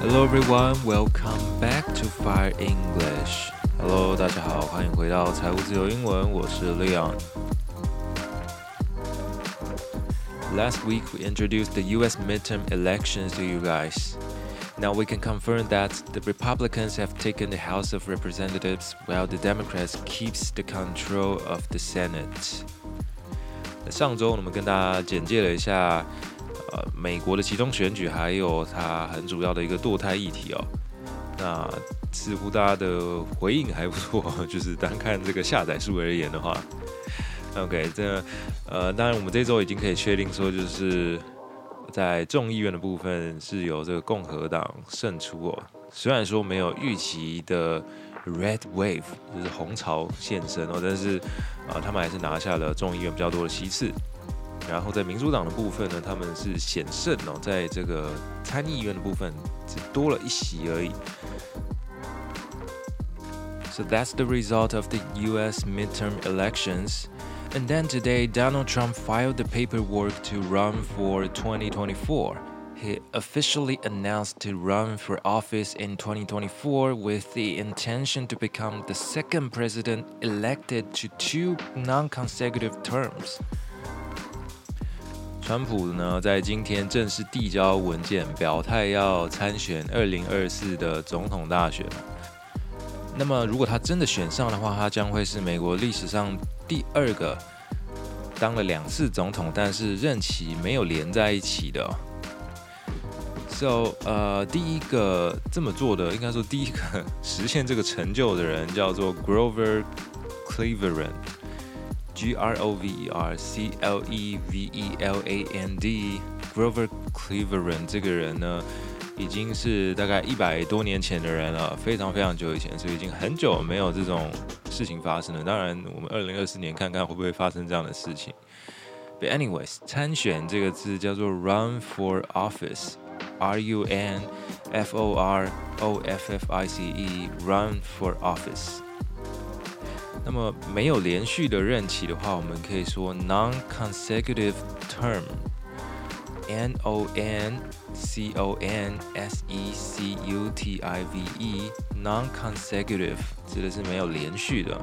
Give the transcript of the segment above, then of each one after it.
Hello everyone, welcome back to Fire English. Hello，大家好，欢迎回到财务自由英文，我是 Leon。Last week we introduced the US midterm elections to you guys. Now we can confirm that the Republicans have taken the House of Representatives while the Democrats keeps the control of the Senate. 上周我们跟大家简介了一下。 美国的其中选举还有它很主要的一个堕胎议题哦，那似乎大家的回应还不错，就是单看这个下载数而言的话，OK，这呃，当然我们这周已经可以确定说，就是在众议院的部分是由这个共和党胜出哦，虽然说没有预期的 Red Wave 就是红潮现身哦，但是啊，他们还是拿下了众议院比较多的席次。然后在民主党的部分呢，他们是险胜哦，在这个参议院的部分只多了一席而已。So that's the result of the U.S. midterm elections. And then today, Donald Trump filed the paperwork to run for 2024. He officially announced to run for office in 2024 with the intention to become the second president elected to two non consecutive terms. 川普呢，在今天正式递交文件，表态要参选二零二四的总统大选。那么，如果他真的选上的话，他将会是美国历史上第二个当了两次总统，但是任期没有连在一起的。So，呃，第一个这么做的，应该说第一个 实现这个成就的人，叫做 Grover Cleveland。G R O V E R C L E V E L A N D，Grover Cleveland 这个人呢，已经是大概一百多年前的人了，非常非常久以前，所以已经很久没有这种事情发生了。当然，我们二零二四年看看会不会发生这样的事情。But anyways，参选这个字叫做 run for office，R U N F O R O F F I C E，run for office。那么没有连续的任期的话，我们可以说 non-consecutive term，n o n c o n s e c u t i v e，non-consecutive 指的是没有连续的。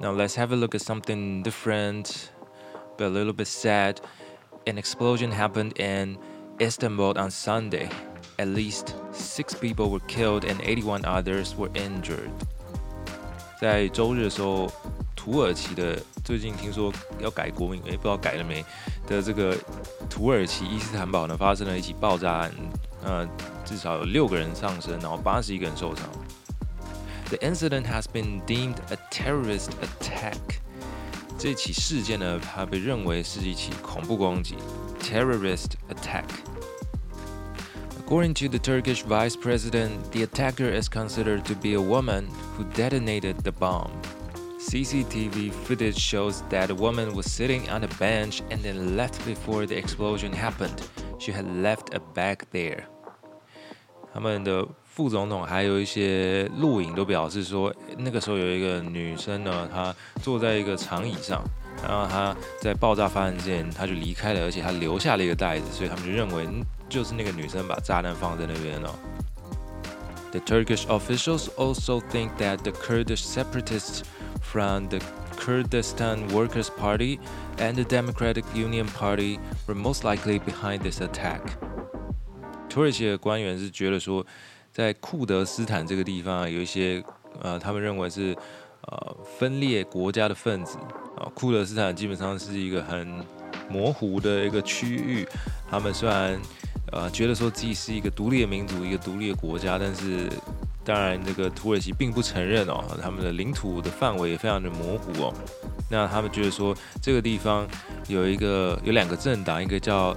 Now let's have a look at something different, but a little bit sad. An explosion happened in Istanbul on Sunday. At least six people were killed and 81 others were injured. 在周日的时候，土耳其的最近听说要改国名，诶，不知道改了没的这个土耳其伊斯坦堡呢，发生了一起爆炸案，呃，至少有六个人丧生，然后八十一个人受伤。The incident has been deemed a terrorist attack。这起事件呢，它被认为是一起恐怖攻击，terrorist attack。 According to the Turkish vice president, the attacker is considered to be a woman who detonated the bomb. CCTV footage shows that a woman was sitting on a bench and then left before the explosion happened. She had left a bag there. 他们的副总统还有一些录影都表示说，那个时候有一个女生呢，她坐在一个长椅上， 然后他在爆炸发生前，他就离开了，而且他留下了一个袋子，所以他们就认为就是那个女生把炸弹放在那边了。The Turkish officials also think that the Kurdish separatists from the Kurdistan Workers' Party and the Democratic Union Party were most likely behind this attack. 土耳其的官员是觉得说，在库德斯坦这个地方有一些呃，他们认为是呃分裂国家的分子啊。库德斯坦基本上是一个很模糊的一个区域，他们虽然呃，觉得说自己是一个独立的民族，一个独立的国家，但是当然，这个土耳其并不承认哦，他们的领土的范围也非常的模糊哦。那他们觉得说，这个地方有一个有两个政党，一个叫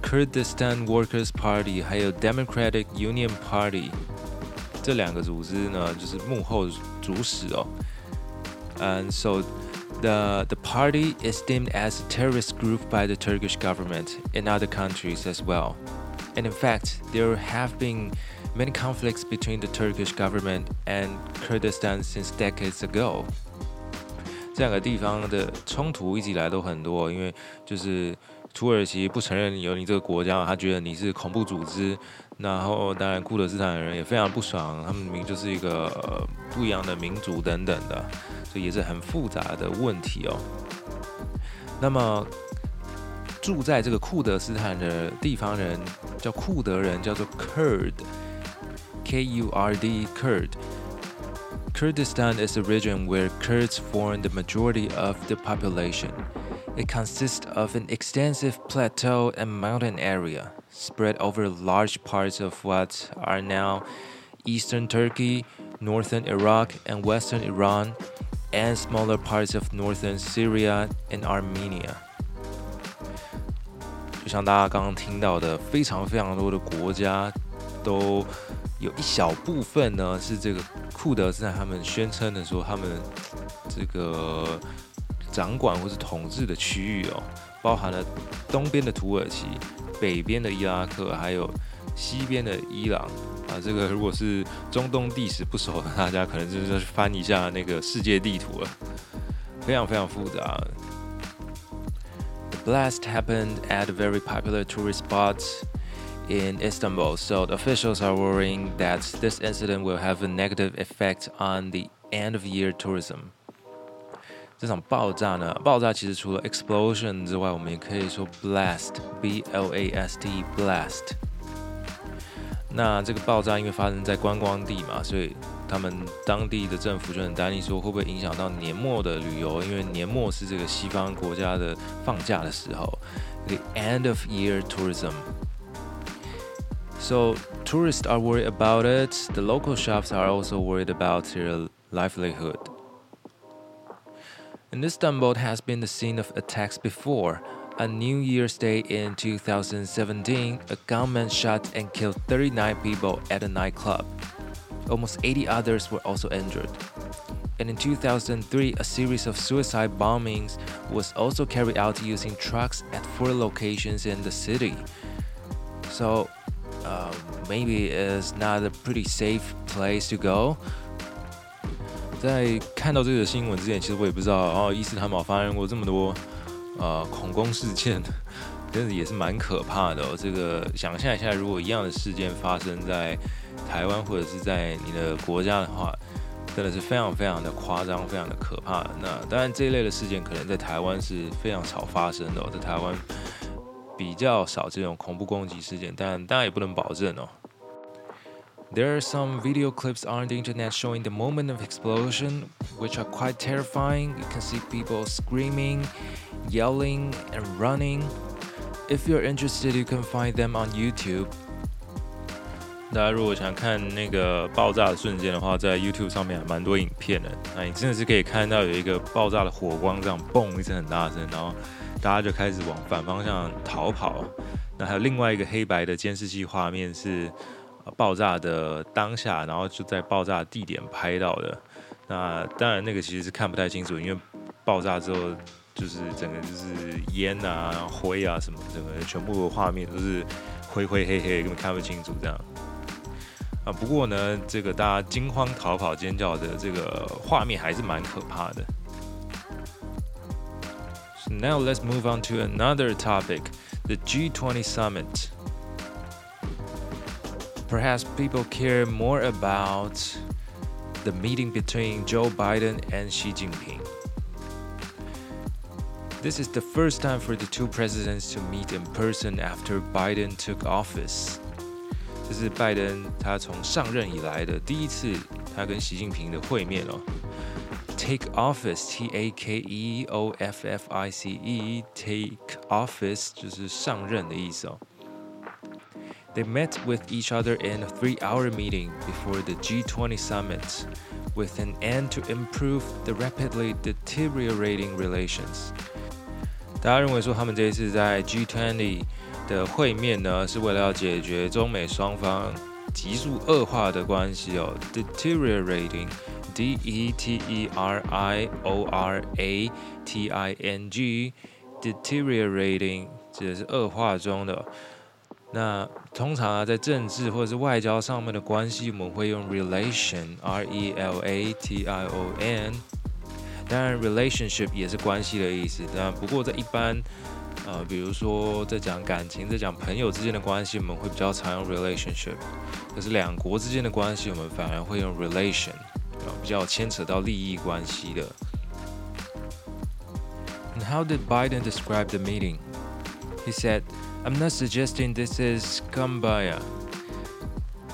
Kurdistan Workers Party，还有 Democratic Union Party，这两个组织呢，就是幕后 主使哦。And so the, the party is deemed as a terrorist group by the Turkish government in other countries as well. And in fact, there have been many conflicts between the Turkish government and Kurdistan since decades ago. 这两个地方的冲突一直以来都很多，因为就是 土耳其不承认有你这个国家，他觉得你是恐怖组织。 然后当然库德斯坦人也非常不爽，他们明明就是一个不一样的民族等等的，所以也是很复杂的问题哦。那么住在这个库德斯坦的地方人叫库德人，叫做 Kurd，K U R D Kurd。Kurdistan is a region where Kurds form the majority of the population. It consists of an extensive plateau and mountain area spread over large parts of what are now eastern Turkey, northern Iraq, and western Iran, and smaller parts of northern Syria and Armenia. 就像大家刚刚听到的，非常非常多的国家都有一小部分呢，是这个库德斯坦他们宣称的说，他们这个掌管或是统治的区域哦，包含了东边的土耳其、 北边的伊拉克，还有西边的伊朗啊。这个如果是中东地史不熟的大家，可能就是翻一下那个世界地图了，非常非常复杂。The blast happened at a very popular tourist spot. in Istanbul, so the officials are worrying that this incident will have a negative effect on the end of year tourism. 这场爆炸呢？爆炸其实除了 explosion 之外，我们也可以说 blast，b l a s t blast。那这个爆炸因为发生在观光地嘛，所以他们当地的政府就很担心，说会不会影响到年末的旅游？因为年末是这个西方国家的放假的时候，the end of year tourism。So tourists are worried about it. The local shops are also worried about their livelihood. And Istanbul has been the scene of attacks before. On New Year's Day in 2017, a gunman shot and killed 39 people at a nightclub. Almost 80 others were also injured. And in 2003, a series of suicide bombings was also carried out using trucks at four locations in the city. So uh, maybe it's not a pretty safe place to go. 在看到这个新闻之前，其实我也不知道哦，伊斯坦堡发生过这么多呃恐攻事件，真的也是蛮可怕的。哦。这个想象一下，如果一样的事件发生在台湾或者是在你的国家的话，真的是非常非常的夸张，非常的可怕。那当然这一类的事件可能在台湾是非常少发生的，哦在台湾。比较少这种恐怖攻击事件，但当然也不能保证哦。There are some video clips on the internet showing the moment of explosion, which are quite terrifying. You can see people screaming, yelling, and running. If you're interested, you can find them on YouTube. 大家如果想看那个爆炸的瞬间的话，在 YouTube 上面蛮多影片的。那你真的是可以看到有一个爆炸的火光，这样嘣一声很大声，然后大家就开始往反方向逃跑。那还有另外一个黑白的监视器画面是 爆炸的当下，然后就在爆炸地点拍到的。那当然那个其实是看不太清楚，因为爆炸之后就是整个就是烟啊、灰啊什么，整个全部画面都是灰灰黑黑，根本看不清楚这样。啊，不过呢，这个大家惊慌逃跑、尖叫的这个画面还是蛮可怕的。Now let's move on to another topic the G20 summit. Perhaps people care more about the meeting between Joe Biden and Xi Jinping. This is the first time for the two presidents to meet in person after Biden took office. 这是拜登他从上任以来的第一次，他跟习近平的会面哦。take office, T A K E O F F I C E, take office 就是上任的意思哦。 They met with each other in a three-hour meeting before the G20 summit, with an end to improve the rapidly deteriorating relations. 大家认为说他们这一次在 G20 的会面呢，是为了要解决中美双方急速恶化的关系哦，deteriorating。D E T E R I O R A T I N G，deteriorating 指的是恶化中的。 那通常啊，在政治或者是外交上面的关系，我们会用 relation，R E L A T I O N。当然，relationship 也是关系的意思。那不过在一般呃，比如说在讲感情，在讲朋友之间的关系，我们会比较常用 relationship。可是两国之间的关系，我们反而会用 relation，比较牵扯到利益关系的。How did Biden describe the meeting? He said, "I'm not suggesting this is kumbaya."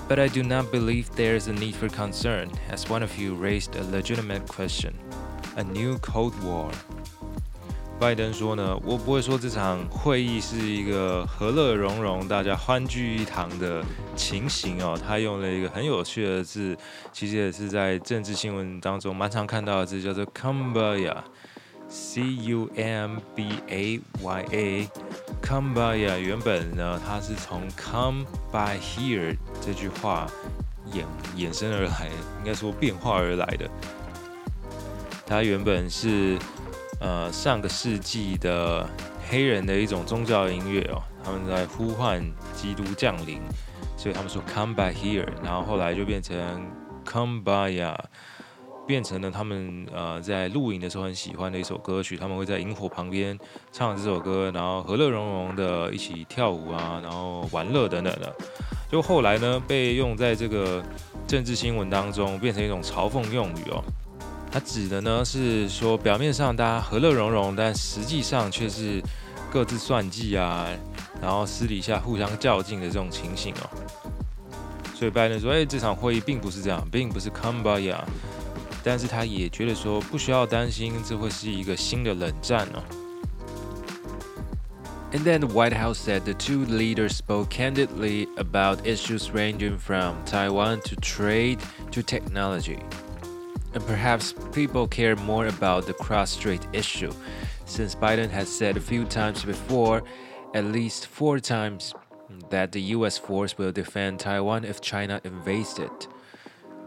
But I do not believe there is a need for concern, as one of you raised a legitimate question. A new Cold War. 拜登说呢，我不会说这场会议是一个和乐融融、大家欢聚一堂的情形哦。他用了一个很有趣的字，其实也是在政治新闻当中蛮常看到的字，叫做 “kumbaya”，c u m b a y a，kumbaya。原本呢，它是从 “come by here” 这句话衍衍生而来，应该说变化而来的。它原本是。呃，上个世纪的黑人的一种宗教音乐哦，他们在呼唤基督降临，所以他们说 Come by here，然后后来就变成 Come by 呀，变成了他们呃在露营的时候很喜欢的一首歌曲，他们会在萤火旁边唱这首歌，然后和乐融融的一起跳舞啊，然后玩乐等等的，就后来呢被用在这个政治新闻当中，变成一种嘲讽用语哦。它指的呢是说，表面上大家和乐融融，但实际上却是各自算计啊，然后私底下互相较劲的这种情形哦。所以拜登说：“哎，这场会议并不是这样，并不是 come by 呀。”但是他也觉得说，不需要担心，这会是一个新的冷战哦。And then the White House said the two leaders spoke candidly about issues ranging from Taiwan to trade to technology. And perhaps people care more about the cross-strait issue, since Biden has said a few times before, at least four times, that the US force will defend Taiwan if China invades it.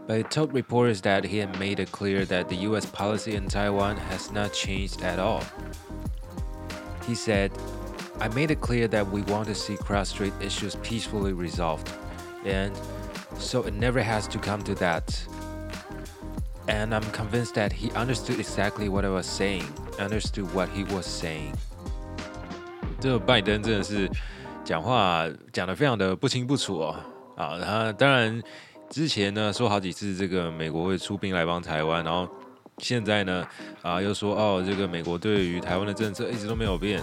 But he told reporters that he had made it clear that the US policy in Taiwan has not changed at all. He said, I made it clear that we want to see cross strait issues peacefully resolved, and so it never has to come to that. And I'm convinced that he understood exactly what I was saying, understood what he was saying. 这个拜登真的是讲话讲的非常的不清不楚哦。啊，他当然 之前呢说好几次这个美国会出兵来帮台湾，然后现在呢啊又说哦这个美国对于台湾的政策一直都没有变，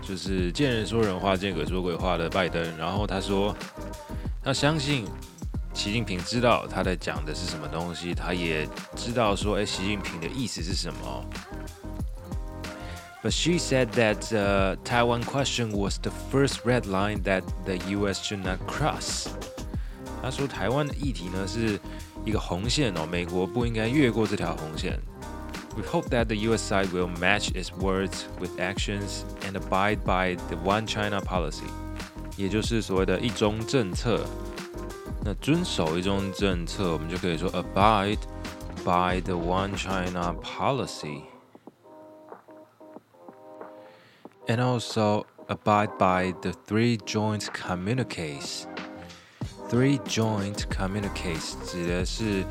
就是见人说人话，见鬼说鬼话的拜登。然后他说他相信。习近平知道他在讲的是什么东西，他也知道说，哎，习近平的意思是什么。But she said that the Taiwan question was the first red line that the U.S. should not cross。他说台湾的议题呢是一个红线哦，美国不应该越过这条红线。We hope that the U.S. side will match its words with actions and abide by the One China policy，也就是所谓的一中政策。那遵守一种政策，我们就可以说 abide by the One China policy, and also abide by the three joint communiques. Three joint communiques 指的是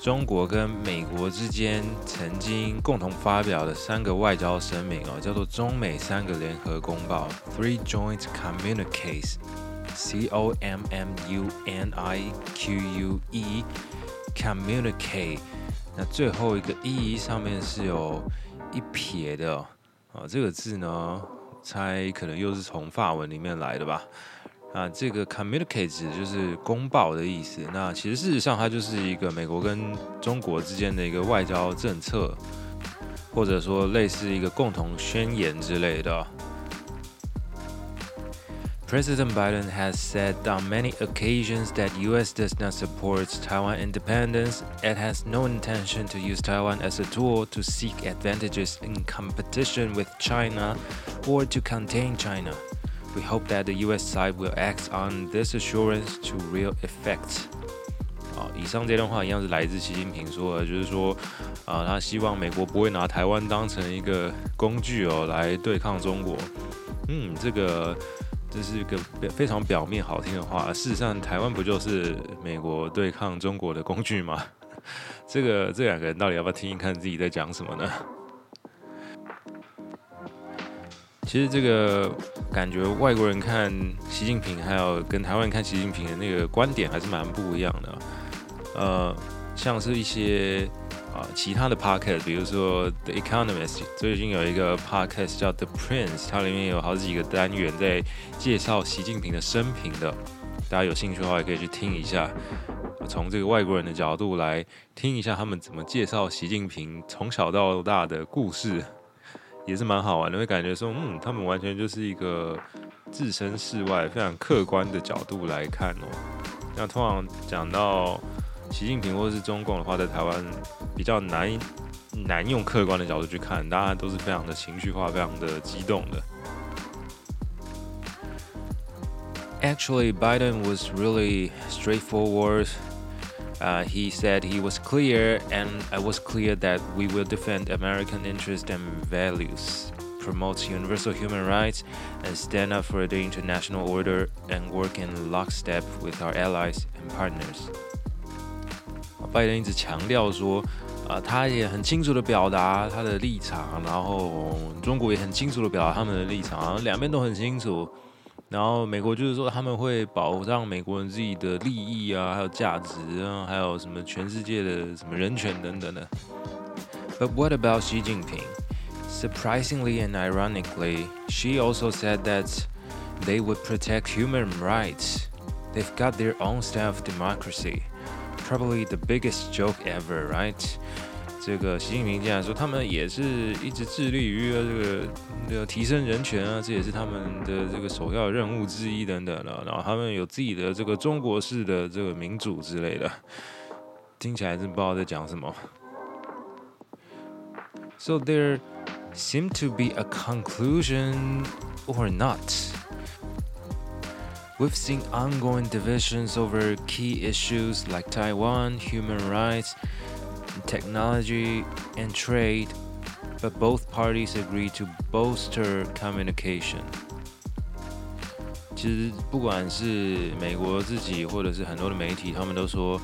中国跟美国之间曾经共同发表的三个外交声明哦，叫做中美三个联合公报 Three joint communiques。C O M M U N I Q U E，communicate。那最后一个 e 上面是有一撇的啊，这个字呢，猜可能又是从法文里面来的吧。啊，这个 communique 就是公报的意思。那其实事实上，它就是一个美国跟中国之间的一个外交政策，或者说类似一个共同宣言之类的。President Biden has said on many occasions that US does not support Taiwan independence and has no intention to use Taiwan as a tool to seek advantages in competition with China or to contain China. We hope that the US side will act on this assurance to real effect. 啊，以上这段话一样是来自习近平说的，就是说，啊，他希望美国不会拿台湾当成一个工具哦，来对抗中国。嗯，这个这是一个非常表面好听的话，事实上，台湾不就是美国对抗中国的工具吗？这个这两个人到底要不要听一看自己在讲什么呢？其实这个感觉外国人看习近平，还有跟台湾人看习近平的那个观点还是蛮不一样的。呃，像是一些啊其他的 podcast，比如说 The Economist，最近有一个 podcast 叫 The Prince，它里面有好几个单元在介绍习近平的生平的，大家有兴趣的话也可以去听一下，从这个外国人的角度来听一下他们怎么介绍习近平从小到大的故事。也是蛮好玩的，会感觉说，嗯，他们完全就是一个置身事外、非常客观的角度来看哦。那通常讲到习近平或者是中共的话，在台湾比较难难用客观的角度去看，大家都是非常的情绪化、非常的激动的。Actually, Biden was really straightforward. Uh, he said he was clear, and I was clear that we will defend American interests and values, promote universal human rights, and stand up for the international order and work in lockstep with our allies and partners. 拜登一直强调说，啊、呃，他也很清楚的表达他的立场，然后中国也很清楚的表达他们的立场，两边都很清楚。 然后美国就是说他们会保障美国人自己的利益啊，还有价值啊，还有什么全世界的什么人权等等的。But what about Xi Jinping? Surprisingly and ironically, Xi also said that they would protect human rights. They've got their own style of democracy. Probably the biggest joke ever, right? 这个习近平竟然说，他们也是一直致力于这个这个提升人权啊，这也是他们的这个首要任务之一等等的。然后他们有自己的这个中国式的这个民主之类的，听起来真不知道在讲什么。So there seem to be a conclusion or not. We've seen ongoing divisions over key issues like Taiwan, human rights technology, and trade, but both parties agreed to bolster communication. 其实不管是美国自己，或者是很多的媒体，他们都说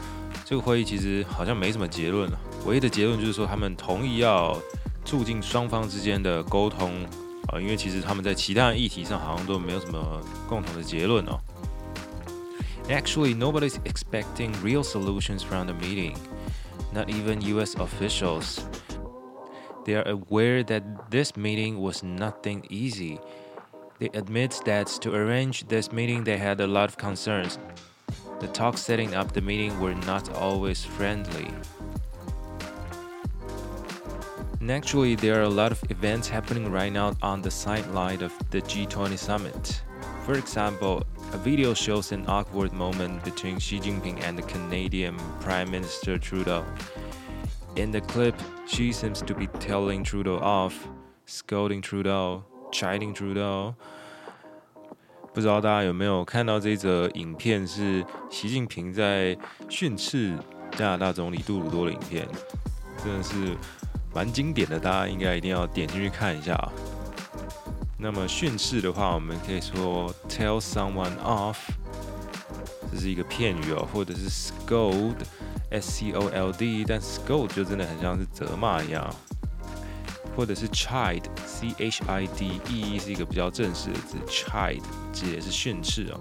这个会议其实好像没什么结论了。唯一的结论就是说，他们同意要促进双方之间的沟通啊，因为其实他们在其他议题上好像都没有什么共同的结论哦。Actually, nobody's expecting real solutions from the meeting not even US officials. They are aware that this meeting was nothing easy. They admit that to arrange this meeting, they had a lot of concerns. The talks setting up the meeting were not always friendly. Naturally, there are a lot of events happening right now on the sideline of the G20 summit. For example, a video shows an awkward moment between Xi Jinping and the Canadian Prime Minister Trudeau. In the clip, Xi seems to be telling Trudeau off, scolding Trudeau, chiding Trudeau. 不知道大家有没有看到这则影片，是习近平在训斥加拿大总理杜鲁多的影片，真的是蛮经典的，大家应该一定要点进去看一下啊。那么训斥的话，我们可以说 tell someone off，这是一个片语哦，或者是 scold，s c o l d，但 scold 就真的很像是责骂一样，或者是 chide，c h i d e 是一个比较正式的字，chide 这也是训斥哦。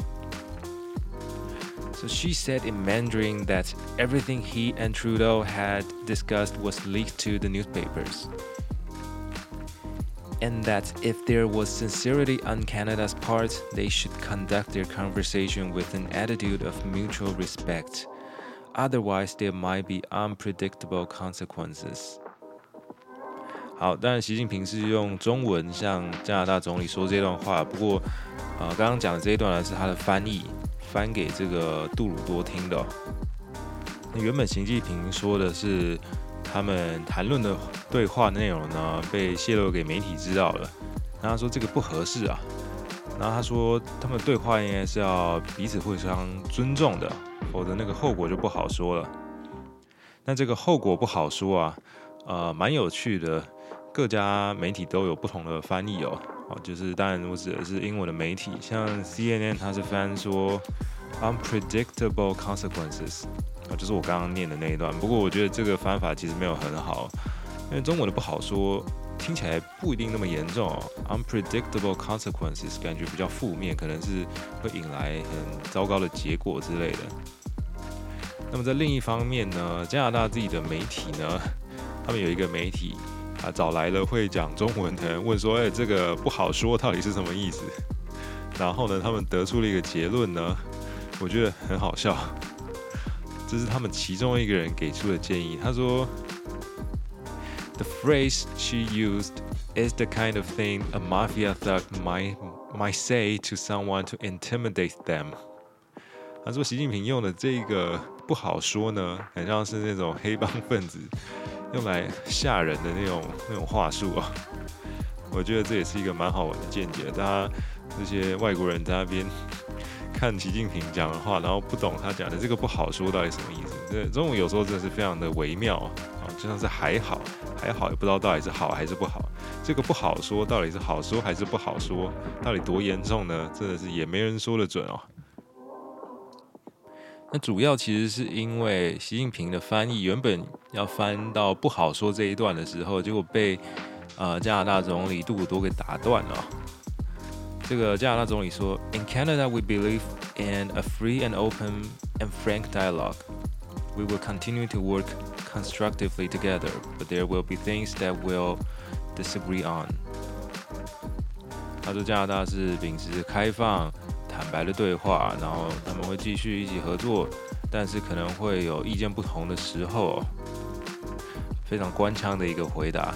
So Xi said in Mandarin that everything he and Trudeau had discussed was leaked to the newspapers and that if there was sincerity on Canada's part, they should conduct their conversation with an attitude of mutual respect. Otherwise, there might be unpredictable consequences. 好，当然，习近平是用中文向加拿大总理说这段话。不过，呃，刚刚讲的这一段呢，是他的翻译，翻给这个杜鲁多听的。那原本习近平说的是。 他们谈论的对话内容呢，被泄露给媒体知道了。然后他说这个不合适啊。然后他说他们对话应该是要彼此互相尊重的，否则那个后果就不好说了。那这个后果不好说啊，呃，蛮有趣的。各家媒体都有不同的翻译哦。哦，就是当然我指的是英文的媒体，像 CNN 它是翻说 unpredictable consequences。啊，就是我刚刚念的那一段。不过我觉得这个翻法其实没有很好，因为中文的不好说，听起来不一定那么严重哦。Unpredictable consequences 感觉比较负面，可能是会引来很糟糕的结果之类的。那么在另一方面呢，加拿大自己的媒体呢，他们有一个媒体啊，找来了会讲中文的人，问说：“哎，这个不好说，到底是什么意思？” 然后呢，他们得出了一个结论呢，我觉得很好笑。这是他们其中一个人给出的建议。他说：“The phrase she used is the kind of thing a mafia thug might might say to someone to intimidate them。”他说：“习近平用的这个不好说呢，很像是那种黑帮分子用来吓人的那种那种话术啊。”我觉得这也是一个蛮好玩的见解。大家。这些外国人在那边看习近平讲的话，然后不懂他讲的这个不好说到底什么意思。这中文有时候真的是非常的微妙啊，就像是还好还好，也不知道到底是好还是不好。这个不好说到底是好说还是不好说，到底多严重呢？真的是也没人说得准哦。那主要其实是因为习近平的翻译原本要翻到不好说这一段的时候，结果被呃加拿大总理杜鲁多给打断了。这个加拿大总理说：“In Canada, we believe in a free and open and frank dialogue. We will continue to work constructively together, but there will be things that we'll disagree on.” 他说：“加拿大是秉持开放、坦白的对话，然后他们会继续一起合作，但是可能会有意见不同的时候。”非常官腔的一个回答。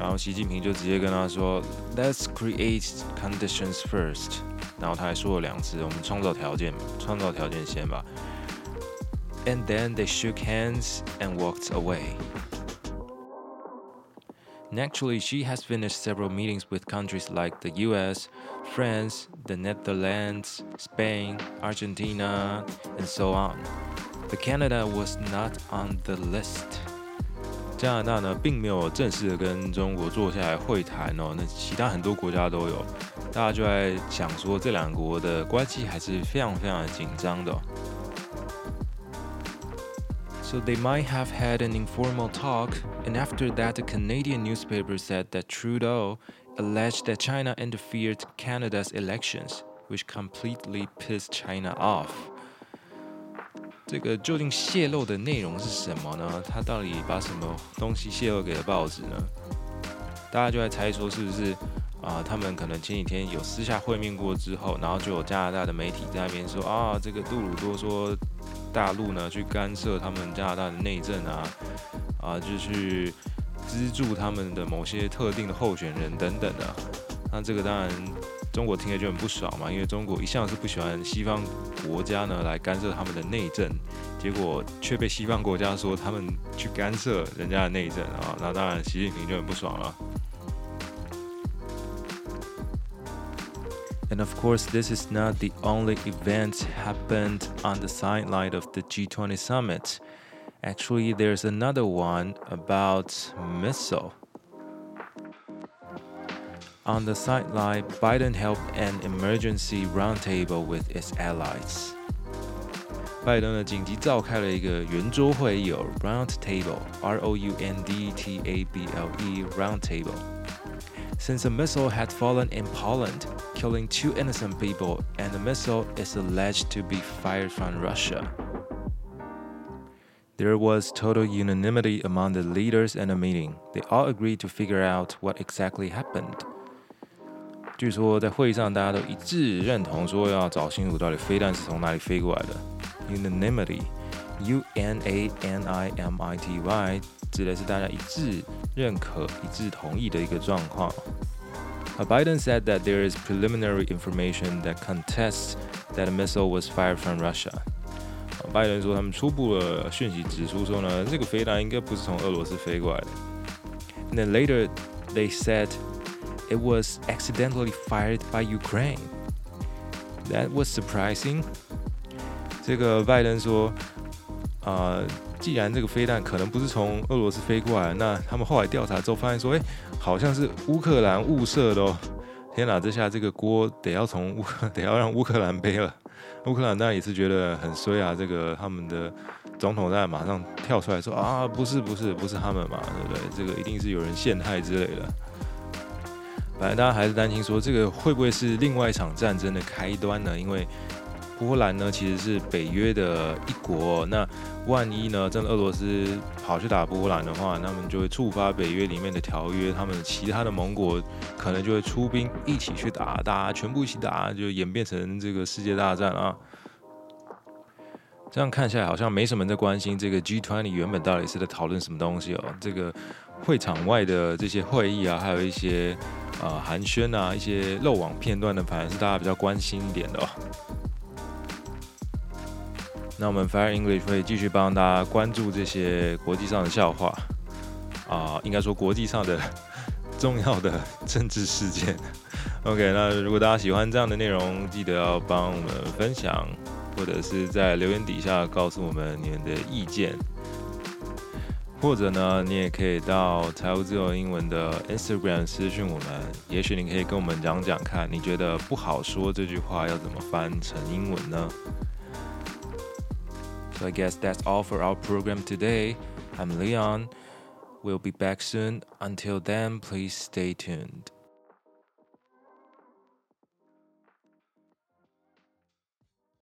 然后习近平就直接跟他说，Let's create conditions first。然后他还说了两次，我们创造条件，创造条件先吧。And then they shook hands and walked away. Naturally, Xi has finished several meetings with countries like the US, France, the Netherlands, Spain, Argentina, and so on. But Canada was not on the list. 加拿大呢，并没有正式的跟中国坐下来会谈哦。那其他很多国家都有，大家就在想说，这两国的关系还是非常非常的紧张的。So they might have had an informal talk, and after that, the Canadian newspaper said that Trudeau alleged that China interfered Canada's elections, which completely pissed China off. 这个究竟泄露的内容是什么呢？他到底把什么东西泄露给了报纸呢？大家就在猜说是不是啊？他们可能前几天有私下会面过之后，然后就有加拿大的媒体在那边说啊，这个杜鲁多说大陆呢去干涉他们加拿大的内政啊，啊，就去资助他们的某些特定的候选人等等的。那这个当然。中国听起来就很不爽嘛，因为中国一向是不喜欢西方国家呢来干涉他们的内政，结果却被西方国家说他们去干涉人家的内政啊，那当然习近平就很不爽了。And of course, this is not the only event happened on the sideline of the G20 summit. Actually, there's another one about missile. On the sideline, Biden held an emergency roundtable with its allies. 拜登呢紧急召开了一个圆桌会议，round table，R O U N D T A B L E roundtable. Since a missile had fallen in Poland, killing two innocent people, and the missile is alleged to be fired from Russia. There was total unanimity among the leaders in the meeting. They all agreed to figure out what exactly happened. 据说在会议上，大家都一致认同说要找清楚到底飞弹是从哪里飞过来的。Unanimity，U N A N I M I T Y，指的是大家一致认可、一致同意的一个状况。Biden said that there is preliminary information that contests that a missile was fired from Russia。拜登说，他们初步的讯息指出说呢，这个飞弹应该不是从俄罗斯飞过来的。And then later they said it was accidentally fired by Ukraine. That was surprising. 这个拜登说，呃，既然这个飞弹可能不是从俄罗斯飞过来，那他们后来调查之后发现说，哎，好像是乌克兰误射的哦。天哪，这下这个锅得要从乌克得要让乌克兰背了。乌克兰当然也是觉得很衰啊，这个他们的总统在马上跳出来说啊，不是不是不是他们嘛，对不对？这个一定是有人陷害之类的。反正大家还是担心说，这个会不会是另外一场战争的开端呢？因为波兰呢其实是北约的一国，那万一呢真的俄罗斯跑去打波兰的话，那么就会触发北约里面的条约，他们其他的盟国可能就会出兵一起去打，大家全部一起打，就演变成这个世界大战啊。这样看起来，好像没什么人在关心这个 G20 原本到底是在讨论什么东西哦。这个会场外的这些会议啊，还有一些呃寒暄啊，一些漏网片段的，反而是大家比较关心一点的哦。那我们 Fire English 会继续帮大家关注这些国际上的笑话啊，应该说国际上的 重要的政治事件。OK，那如果大家喜欢这样的内容，记得要帮我们分享。或者是在留言底下告诉我们你们的意见，或者呢，你也可以到财务自由英文的 Instagram 私讯我们，也许你可以跟我们讲讲看，你觉得不好说这句话要怎么翻成英文呢？So I guess that's all for our program today. I'm Leon. We'll be back soon. Until then, please stay tuned.